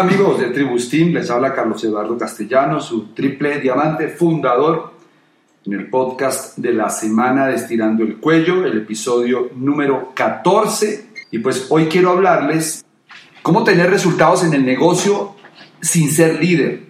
Amigos de Tribus Team, les habla Carlos Eduardo Castellano, su triple diamante fundador en el podcast de la semana de Estirando el Cuello, el episodio número 14. Y pues hoy quiero hablarles cómo tener resultados en el negocio sin ser líder,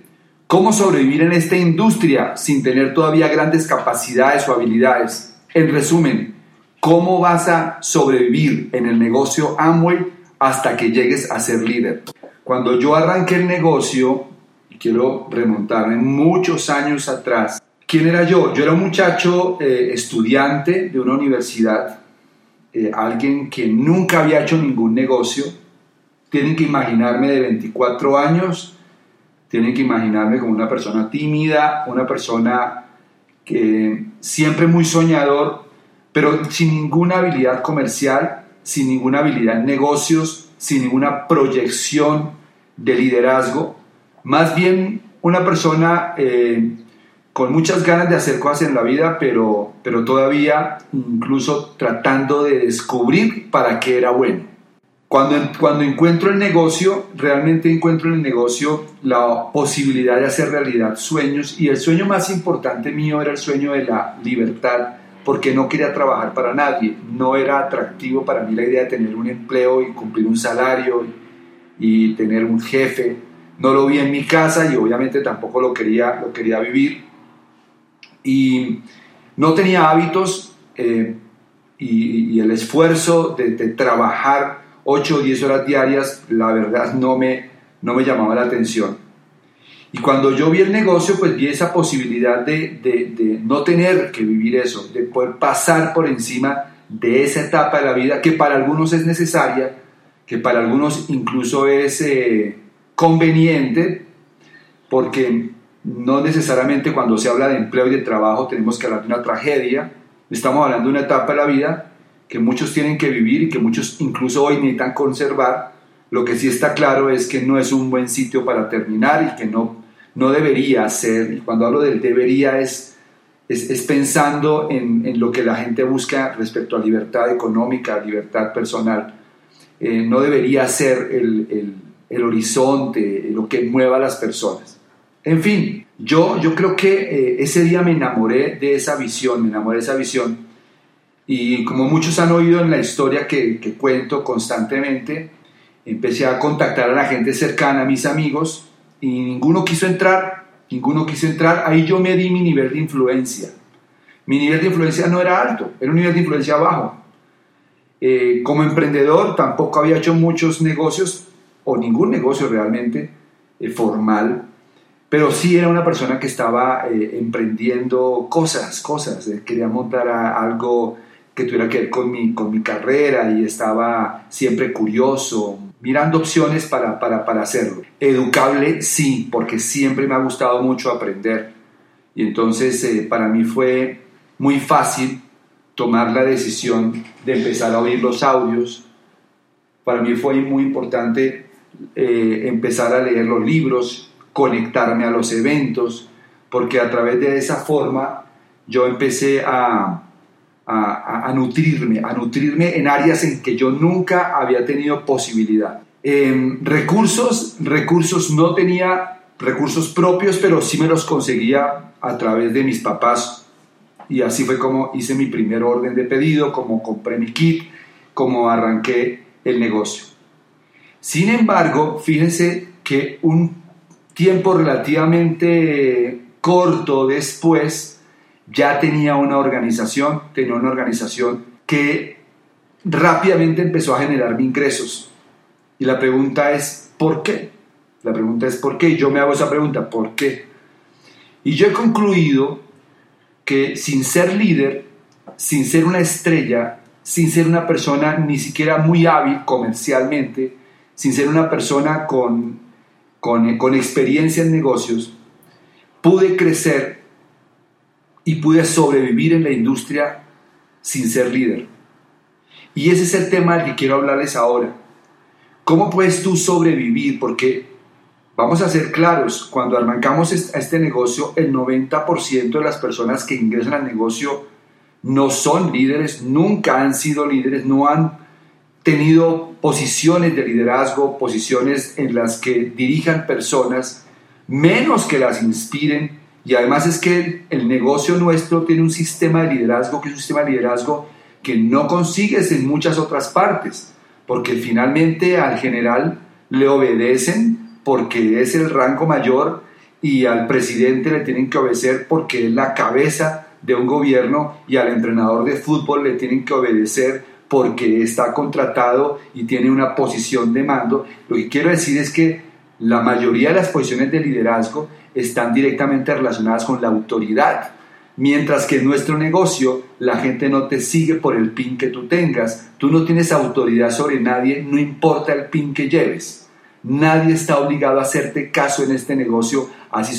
cómo sobrevivir en esta industria sin tener todavía grandes capacidades o habilidades. En resumen, cómo vas a sobrevivir en el negocio Amway hasta que llegues a ser líder. Cuando yo arranqué el negocio, y quiero remontarme muchos años atrás, ¿quién era yo? Yo era un muchacho eh, estudiante de una universidad, eh, alguien que nunca había hecho ningún negocio. Tienen que imaginarme de 24 años, tienen que imaginarme como una persona tímida, una persona que siempre muy soñador, pero sin ninguna habilidad comercial, sin ninguna habilidad en negocios, sin ninguna proyección de liderazgo, más bien una persona eh, con muchas ganas de hacer cosas en la vida, pero, pero todavía incluso tratando de descubrir para qué era bueno. Cuando, cuando encuentro el negocio, realmente encuentro en el negocio la posibilidad de hacer realidad sueños y el sueño más importante mío era el sueño de la libertad, porque no quería trabajar para nadie, no era atractivo para mí la idea de tener un empleo y cumplir un salario y tener un jefe. No lo vi en mi casa y obviamente tampoco lo quería, lo quería vivir. Y no tenía hábitos eh, y, el esfuerzo de, trabajar 8 o 10 horas diarias, la verdad no me, no me llamaba la atención. Y cuando yo vi el negocio, pues vi esa posibilidad de, de, de, no tener que vivir eso, de poder pasar por encima de esa etapa de la vida que para algunos es necesaria, que para algunos incluso es eh, conveniente, porque no necesariamente cuando se habla de empleo y de trabajo tenemos que hablar de una tragedia, estamos hablando de una etapa de la vida que muchos tienen que vivir y que muchos incluso hoy necesitan conservar. Lo que sí está claro es que no es un buen sitio para terminar y que no, no debería ser, y cuando hablo del debería es, es, pensando en, en, lo que la gente busca respecto a libertad económica, libertad personal. Eh, no debería ser el, el, horizonte, lo que mueva a las personas. En fin, yo, yo creo que eh, ese día me enamoré de esa visión, me enamoré de esa visión. Y como muchos han oído en la historia que, que cuento constantemente, empecé a contactar a la gente cercana, a mis amigos, y ninguno quiso entrar, ninguno quiso entrar. Ahí yo me di mi nivel de influencia. Mi nivel de influencia no era alto, era un nivel de influencia bajo. Eh, como emprendedor tampoco había hecho muchos negocios o ningún negocio realmente eh, formal, pero sí era una persona que estaba eh, emprendiendo cosas, cosas. quería montar algo que tuviera que ver con mi, con mi carrera y estaba siempre curioso, mirando opciones para, para, para hacerlo. Educable, sí, porque siempre me ha gustado mucho aprender. Y entonces para mí fue muy fácil tomar la decisión de empezar a oír los audios. Para mí fue muy importante eh, empezar a leer los libros, conectarme a los eventos, porque a través de esa forma yo empecé a, a, nutrirme, a nutrirme en áreas en que yo nunca había tenido posibilidad. recursos, recursos no tenía recursos propios, pero sí me los conseguía a través de mis papás y así fue como hice mi primer orden de pedido, como compré mi kit, como arranqué el negocio. Sin embargo, fíjense que un tiempo relativamente corto después ya tenía una organización, tenía una organización que rápidamente empezó a generar ingresos. Y la pregunta es, ¿por qué? La pregunta es, ¿por qué? Yo me hago esa pregunta, ¿por qué? Y yo he concluido que sin ser líder, sin ser una estrella, sin ser una persona ni siquiera muy hábil comercialmente, sin ser una persona con, con, experiencia en negocios, pude crecer y pude sobrevivir en la industria sin ser líder. Y ese es el tema del que quiero hablarles ahora. ¿Cómo puedes tú sobrevivir? Porque Vamos a ser claros, cuando arrancamos este negocio, el 90% de las personas que ingresan al negocio no son líderes, nunca han sido líderes, no han tenido posiciones de liderazgo, posiciones en las que dirijan personas, menos que las inspiren. Y además es que el negocio nuestro tiene un sistema de liderazgo que es un sistema de liderazgo que no consigues en muchas otras partes, porque finalmente al general le obedecen porque es el rango mayor y al presidente le tienen que obedecer porque es la cabeza de un gobierno y al entrenador de fútbol le tienen que obedecer porque está contratado y tiene una posición de mando. Lo que quiero decir es que la mayoría de las posiciones de liderazgo están directamente relacionadas con la autoridad. Mientras que en nuestro negocio la gente no te sigue por el pin que tú tengas, tú no tienes autoridad sobre nadie, no importa el pin que lleves. Nadie está obligado a hacerte caso en este negocio, así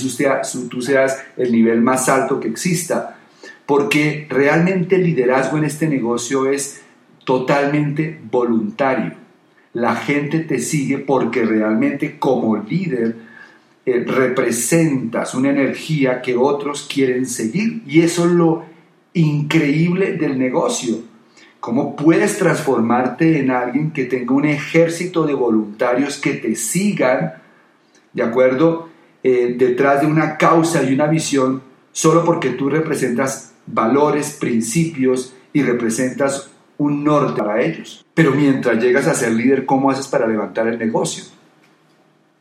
tú seas el nivel más alto que exista. Porque realmente el liderazgo en este negocio es totalmente voluntario. La gente te sigue porque realmente como líder eh, representas una energía que otros quieren seguir. Y eso es lo increíble del negocio. ¿Cómo puedes transformarte en alguien que tenga un ejército de voluntarios que te sigan, de acuerdo, eh, detrás de una causa y una visión, solo porque tú representas valores, principios y representas un norte para ellos. Pero mientras llegas a ser líder, ¿cómo haces para levantar el negocio?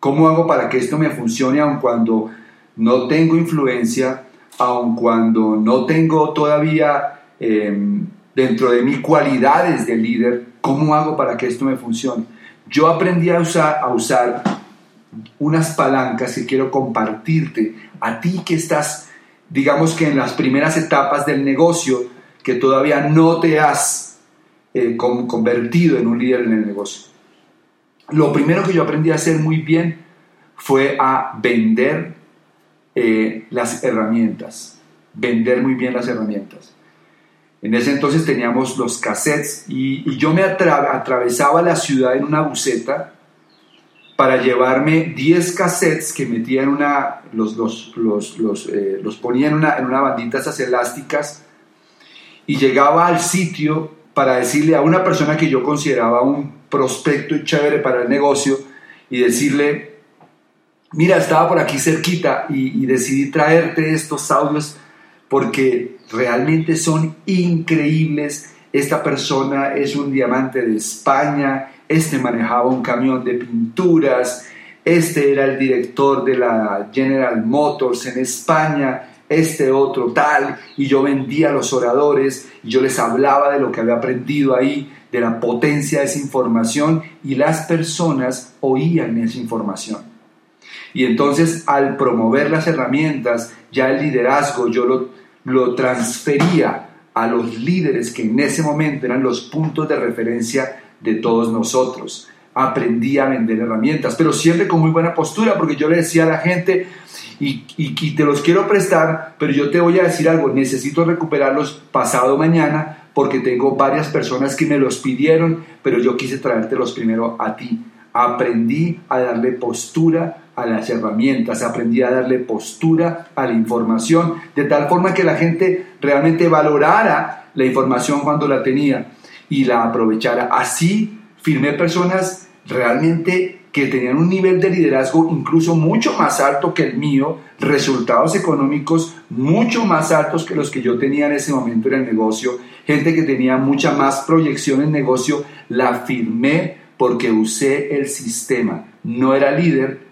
¿Cómo hago para que esto me funcione aun cuando no tengo influencia, aun cuando no tengo todavía em, dentro de mis cualidades de líder? ¿Cómo hago para que esto me funcione? Yo aprendí a usar, a usar unas palancas que quiero compartirte a ti que estás, digamos que en las primeras etapas del negocio, que todavía no te has eh, convertido en un líder en el negocio. Lo primero que yo aprendí a hacer muy bien fue a vender eh, las herramientas, vender muy bien las herramientas. En ese entonces teníamos los cassettes y, yo me atravesaba la ciudad en una buceta para llevarme 10 cassettes que metía en una, eh, los ponía en una, en una bandita esas elásticas y llegaba al sitio para decirle a una persona que yo consideraba un prospecto y chévere para el negocio y decirle, mira, estaba por aquí cerquita y, decidí traerte estos audios porque realmente son increíbles. Esta persona es un diamante de España, este manejaba un camión de pinturas, este era el director de la General Motors en España, este otro tal, y yo vendía a los oradores, y yo les hablaba de lo que había aprendido ahí, de la potencia de esa información, y las personas oían esa información. Y entonces al promover las herramientas, ya el liderazgo yo lo, lo transfería a los líderes que en ese momento eran los puntos de referencia de todos nosotros. Aprendí a vender herramientas, pero siempre con muy buena postura, porque yo le decía a la gente, y, te los quiero prestar, pero yo te voy a decir algo, necesito recuperarlos pasado mañana porque tengo varias personas que me los pidieron, pero yo quise traértelos primero a ti. Aprendí a darle postura a las herramientas, aprendí a darle postura a la información, de tal forma que la gente realmente valorara la información cuando la tenía y la aprovechara. Así firmé personas realmente que tenían un nivel de liderazgo incluso mucho más alto que el mío, resultados económicos mucho más altos que los que yo tenía en ese momento en el negocio, gente que tenía mucha más proyección en negocio, la firmé porque usé el sistema. No era líder,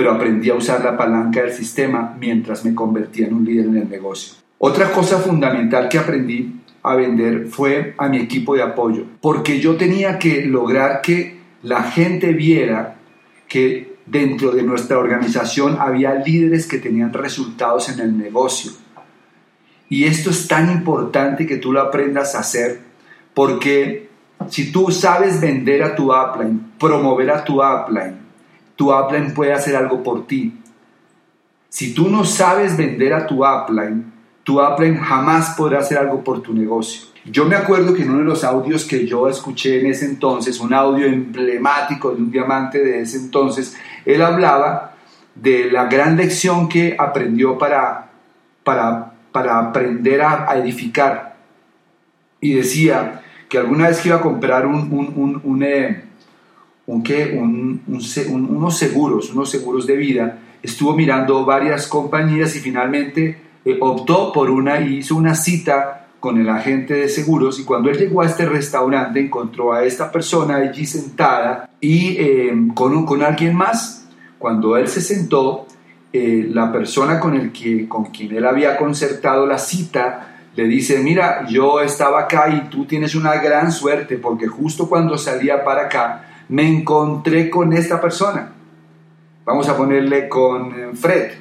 pero aprendí a usar la palanca del sistema mientras me convertía en un líder en el negocio. Otra cosa fundamental que aprendí a vender fue a mi equipo de apoyo, porque yo tenía que lograr que la gente viera que dentro de nuestra organización había líderes que tenían resultados en el negocio. Y esto es tan importante que tú lo aprendas a hacer porque si tú sabes vender a tu upline, promover a tu upline, tu upline puede hacer algo por ti. Si tú no sabes vender a tu upline, tu upline jamás podrá hacer algo por tu negocio. Yo me acuerdo que en uno de los audios que yo escuché en ese entonces, un audio emblemático de un diamante de ese entonces, él hablaba de la gran lección que aprendió para, para, para aprender a, edificar. Y decía que alguna vez que iba a comprar un, un, un, eh, unos seguros, unos seguros de vida, estuvo mirando varias compañías y finalmente eh, optó por una y hizo una cita con el agente de seguros y cuando él llegó a este restaurante encontró a esta persona allí sentada y eh, con, con alguien más. Cuando él se sentó, la persona con, el que, con quien él había concertado la cita le dice, mira, yo estaba acá y tú tienes una gran suerte porque justo cuando salía para acá me encontré con esta persona. Vamos a ponerle con eh, Fred.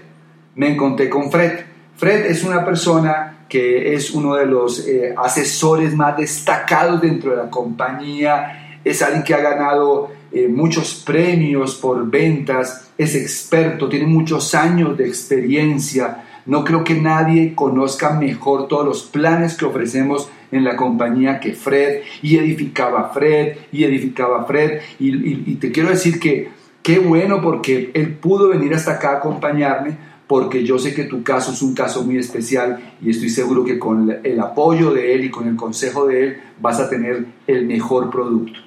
Me encontré con Fred. Fred es una persona que es uno de los eh, asesores más destacados dentro de la compañía. Es alguien que ha ganado eh, muchos premios por ventas. Es experto, tiene muchos años de experiencia no creo que nadie conozca mejor todos los planes que ofrecemos en la compañía que Fred, y edificaba Fred, y edificaba Fred, y, te quiero decir que qué bueno porque él pudo venir hasta acá a acompañarme, porque yo sé que tu caso es un caso muy especial y estoy seguro que con el apoyo de él y con el consejo de él vas a tener el mejor producto.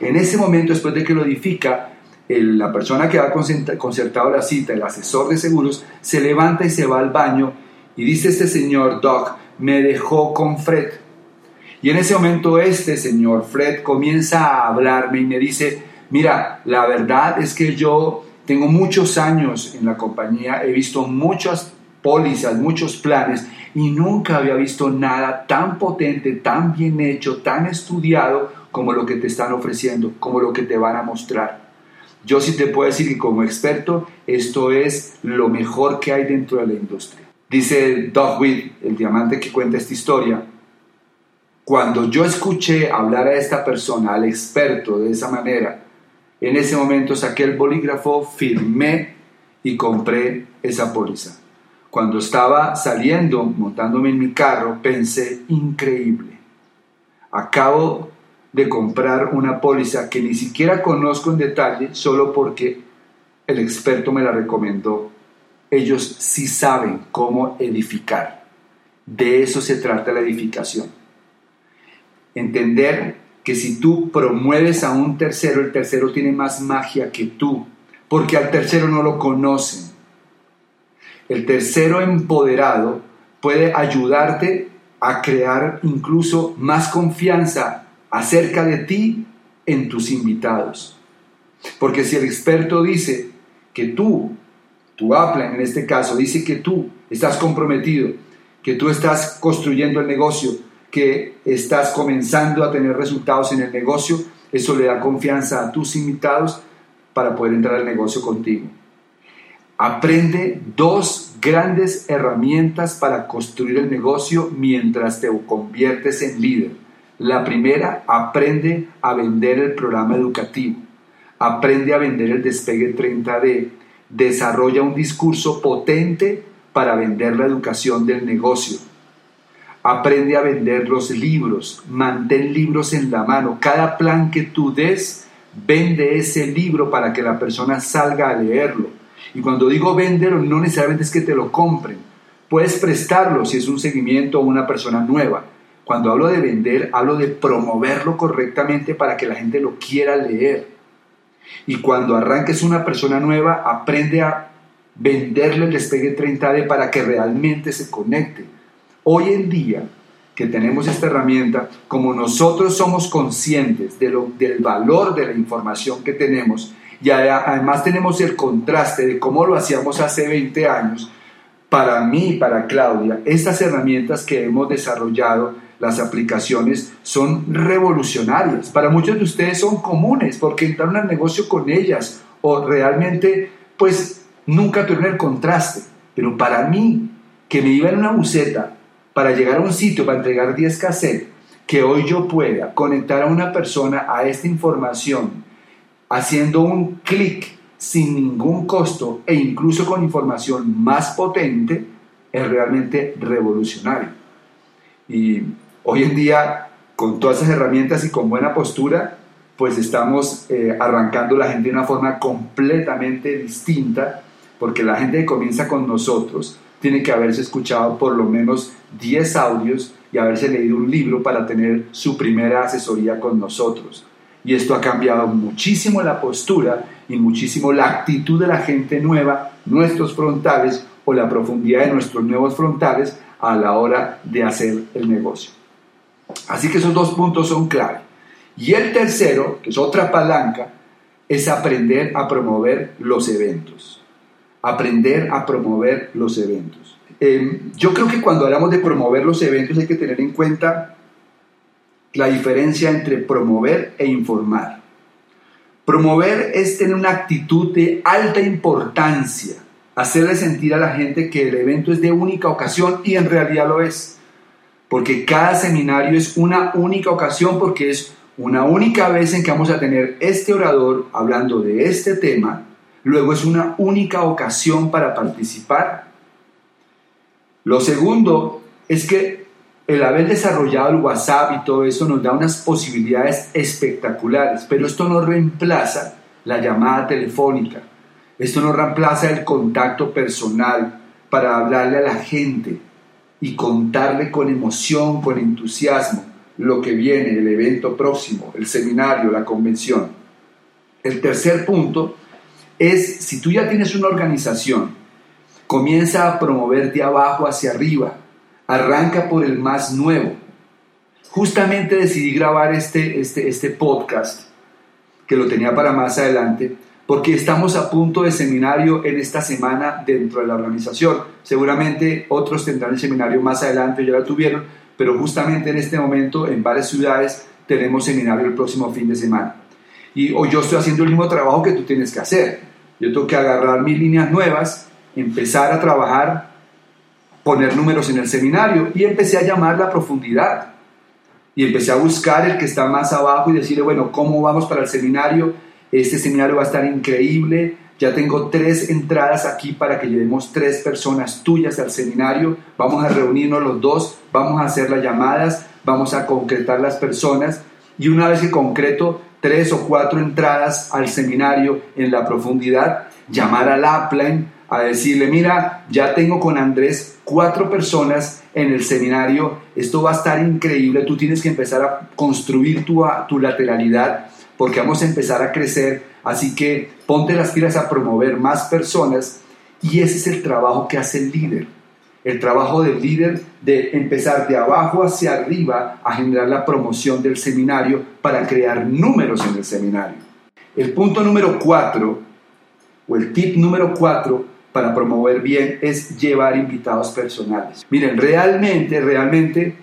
En ese momento, después de que lo edifica, la persona que ha concertado la cita, el asesor de seguros, se levanta y se va al baño y dice este señor, Doc, me dejó con Fred. Y en ese momento este señor, Fred, comienza a hablarme y me dice, mira, la verdad es que yo tengo muchos años en la compañía, he visto muchas pólizas, muchos planes y nunca había visto nada tan potente, tan bien hecho, tan estudiado como lo que te están ofreciendo, como lo que te van a mostrar. Yo sí te puedo decir que como experto, esto es lo mejor que hay dentro de la industria. Dice Doug Witt, el diamante que cuenta esta historia, cuando yo escuché hablar a esta persona, al experto de esa manera, en ese momento saqué el bolígrafo, firmé y compré esa póliza. Cuando estaba saliendo, montándome en mi carro, pensé, increíble. Acabo de comprar una póliza que ni siquiera conozco en detalle solo porque el experto me la recomendó. Ellos sí saben cómo edificar. De eso se trata la edificación. Entender que si tú promueves a un tercero, el tercero tiene más magia que tú, porque al tercero no lo conocen. El tercero empoderado puede ayudarte a crear incluso más confianza acerca de ti en tus invitados. Porque si el experto dice que tú, tu Apple en este caso, dice que tú estás comprometido, que tú estás construyendo el negocio, que estás comenzando a tener resultados en el negocio, eso le da confianza a tus invitados para poder entrar al negocio contigo. Aprende dos grandes herramientas para construir el negocio mientras te conviertes en líder. La primera, aprende a vender el programa educativo, aprende a vender el despegue 30D, desarrolla un discurso potente para vender la educación del negocio. Aprende a vender los libros, mantén libros en la mano. Cada plan que tú des, vende ese libro para que la persona salga a leerlo. Y cuando digo venderlo, no necesariamente es que te lo compren. Puedes prestarlo si es un seguimiento o una persona nueva cuando hablo de vender, hablo de promoverlo correctamente para que la gente lo quiera leer. Y cuando arranques una persona nueva, aprende a venderle el despegue 30D para que realmente se conecte. Hoy en día que tenemos esta herramienta, como nosotros somos conscientes de lo, del valor de la información que tenemos y además tenemos el contraste de cómo lo hacíamos hace 20 años, para mí para Claudia, estas herramientas que hemos desarrollado las aplicaciones son revolucionarias. Para muchos de ustedes son comunes porque entraron al negocio con ellas o realmente pues nunca tuvieron el contraste. Pero para mí, que me iba en una buceta para llegar a un sitio para entregar 10 cassettes, que hoy yo pueda conectar a una persona a esta información haciendo un clic sin ningún costo e incluso con información más potente, es realmente revolucionario. Y Hoy en día, con todas esas herramientas y con buena postura, pues estamos eh, arrancando la gente de una forma completamente distinta, porque la gente que comienza con nosotros tiene que haberse escuchado por lo menos 10 audios y haberse leído un libro para tener su primera asesoría con nosotros. Y esto ha cambiado muchísimo la postura y muchísimo la actitud de la gente nueva, nuestros frontales o la profundidad de nuestros nuevos frontales a la hora de hacer el negocio. Así que esos dos puntos son clave. Y el tercero, que es otra palanca, es aprender a promover los eventos. Aprender a promover los eventos. Em, yo creo que cuando hablamos de promover los eventos hay que tener en cuenta la diferencia entre promover e informar. Promover es tener una actitud de alta importancia, hacerle sentir a la gente que el evento es de única ocasión y en realidad lo es. Porque cada seminario es una única ocasión porque es una única vez en que vamos a tener este orador hablando de este tema, luego es una única ocasión para participar. Lo segundo es que el haber desarrollado el WhatsApp y todo eso nos da unas posibilidades espectaculares, pero esto no reemplaza la llamada telefónica, esto no reemplaza el contacto personal para hablarle a la gente y contarle con emoción, con entusiasmo lo que viene, el evento próximo, el seminario, la convención. El tercer punto es, si tú ya tienes una organización, comienza a promover de abajo hacia arriba, arranca por el más nuevo. Justamente decidí grabar este, este, este podcast, que lo tenía para más adelante, porque estamos a punto de seminario en esta semana dentro de la organización. Seguramente otros tendrán el seminario más adelante, ya lo tuvieron, pero justamente en este momento en varias ciudades tenemos seminario el próximo fin de semana. Y hoy yo estoy haciendo el mismo trabajo que tú tienes que hacer. Yo tengo que agarrar mis líneas nuevas, empezar a trabajar, poner números en el seminario y empecé a llamar la profundidad. Y empecé a buscar el que está más abajo y decirle, bueno, ¿cómo vamos para el seminario? Este seminario va a estar increíble, ya tengo tres entradas aquí para que llevemos tres personas tuyas al seminario. Vamos a reunirnos los dos, vamos a hacer las llamadas, vamos a concretar las personas. Y una vez que concreto tres o cuatro entradas al seminario en la profundidad, llamar al upline a decirle, mira, ya tengo con Andrés cuatro personas en el seminario, esto va a estar increíble, tú tienes que empezar a construir tu, tu lateralidad porque vamos a empezar a crecer Así que ponte las pilas a promover más personas y ese es el trabajo que hace el líder. El trabajo del líder de empezar de abajo hacia arriba a generar la promoción del seminario para crear números en el seminario. El punto número cuatro, o el tip número cuatro para promover bien es llevar invitados personales. Miren, realmente, realmente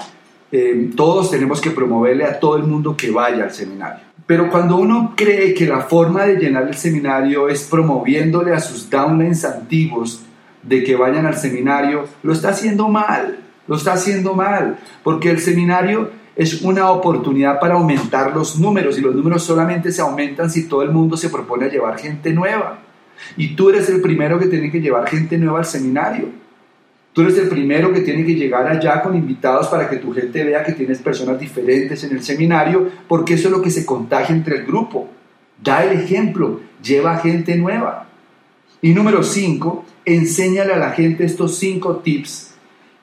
eh, todos tenemos que promoverle a todo el mundo que vaya al seminario. Pero cuando uno cree que la forma de llenar el seminario es promoviéndole a sus downlines antiguos de que vayan al seminario, lo está haciendo mal, lo está haciendo mal, porque el seminario es una oportunidad para aumentar los números y los números solamente se aumentan si todo el mundo se propone a llevar gente nueva. Y tú eres el primero que tiene que llevar gente nueva al seminario. Tú eres el primero que tiene que llegar allá con invitados para que tu gente vea que tienes personas diferentes en el seminario, porque eso es lo que se contagia entre el grupo. Da el ejemplo, lleva gente nueva. Y número cinco, enséñale a la gente estos cinco tips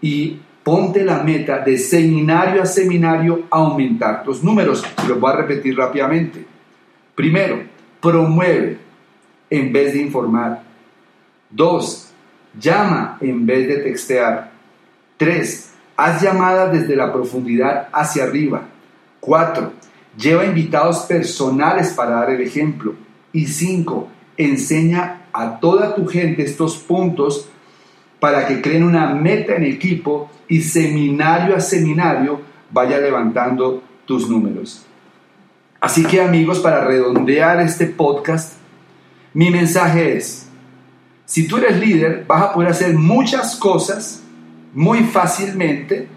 y ponte la meta de seminario a seminario aumentar tus números. Los voy a repetir rápidamente. Primero, promueve en vez de informar. Dos, Llama en vez de textear. 3. Haz llamadas desde la profundidad hacia arriba. 4. Lleva invitados personales para dar el ejemplo. Y 5. Enseña a toda tu gente estos puntos para que creen una meta en equipo y seminario a seminario vaya levantando tus números. Así que amigos, para redondear este podcast, mi mensaje es, si tú eres líder, vas a poder hacer muchas cosas muy fácilmente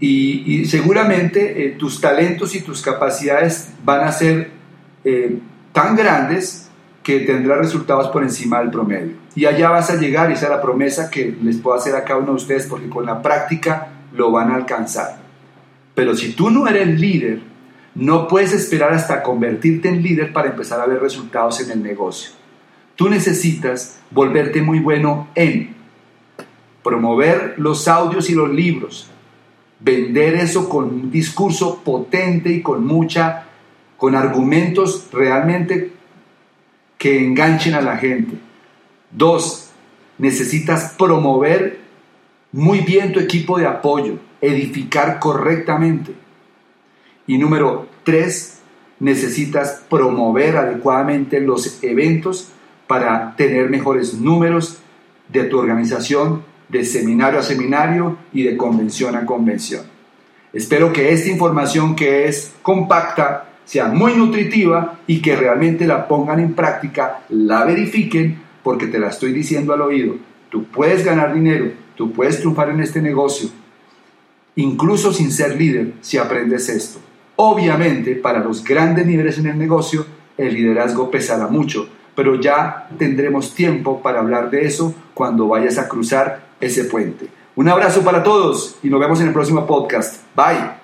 y, seguramente eh, tus talentos y tus capacidades van a ser eh, tan grandes que tendrás resultados por encima del promedio. Y allá vas a llegar, y esa es la promesa que les puedo hacer a cada uno de ustedes, porque con la práctica lo van a alcanzar. Pero si tú no eres líder, no puedes esperar hasta convertirte en líder para empezar a ver resultados en el negocio. Tú necesitas volverte muy bueno en promover los audios y los libros, vender eso con un discurso potente y con mucha, con argumentos realmente que enganchen a la gente. Dos, necesitas promover muy bien tu equipo de apoyo, edificar correctamente. Y número tres, necesitas promover adecuadamente los eventos para tener mejores números de tu organización de seminario a seminario y de convención a convención. Espero que esta información que es compacta sea muy nutritiva y que realmente la pongan en práctica, la verifiquen, porque te la estoy diciendo al oído. Tú puedes ganar dinero, tú puedes triunfar en este negocio, incluso sin ser líder, si aprendes esto. Obviamente, para los grandes niveles en el negocio, el liderazgo pesará mucho, pero ya tendremos tiempo para hablar de eso cuando vayas a cruzar ese puente. Un abrazo para todos y nos vemos en el próximo podcast. Bye.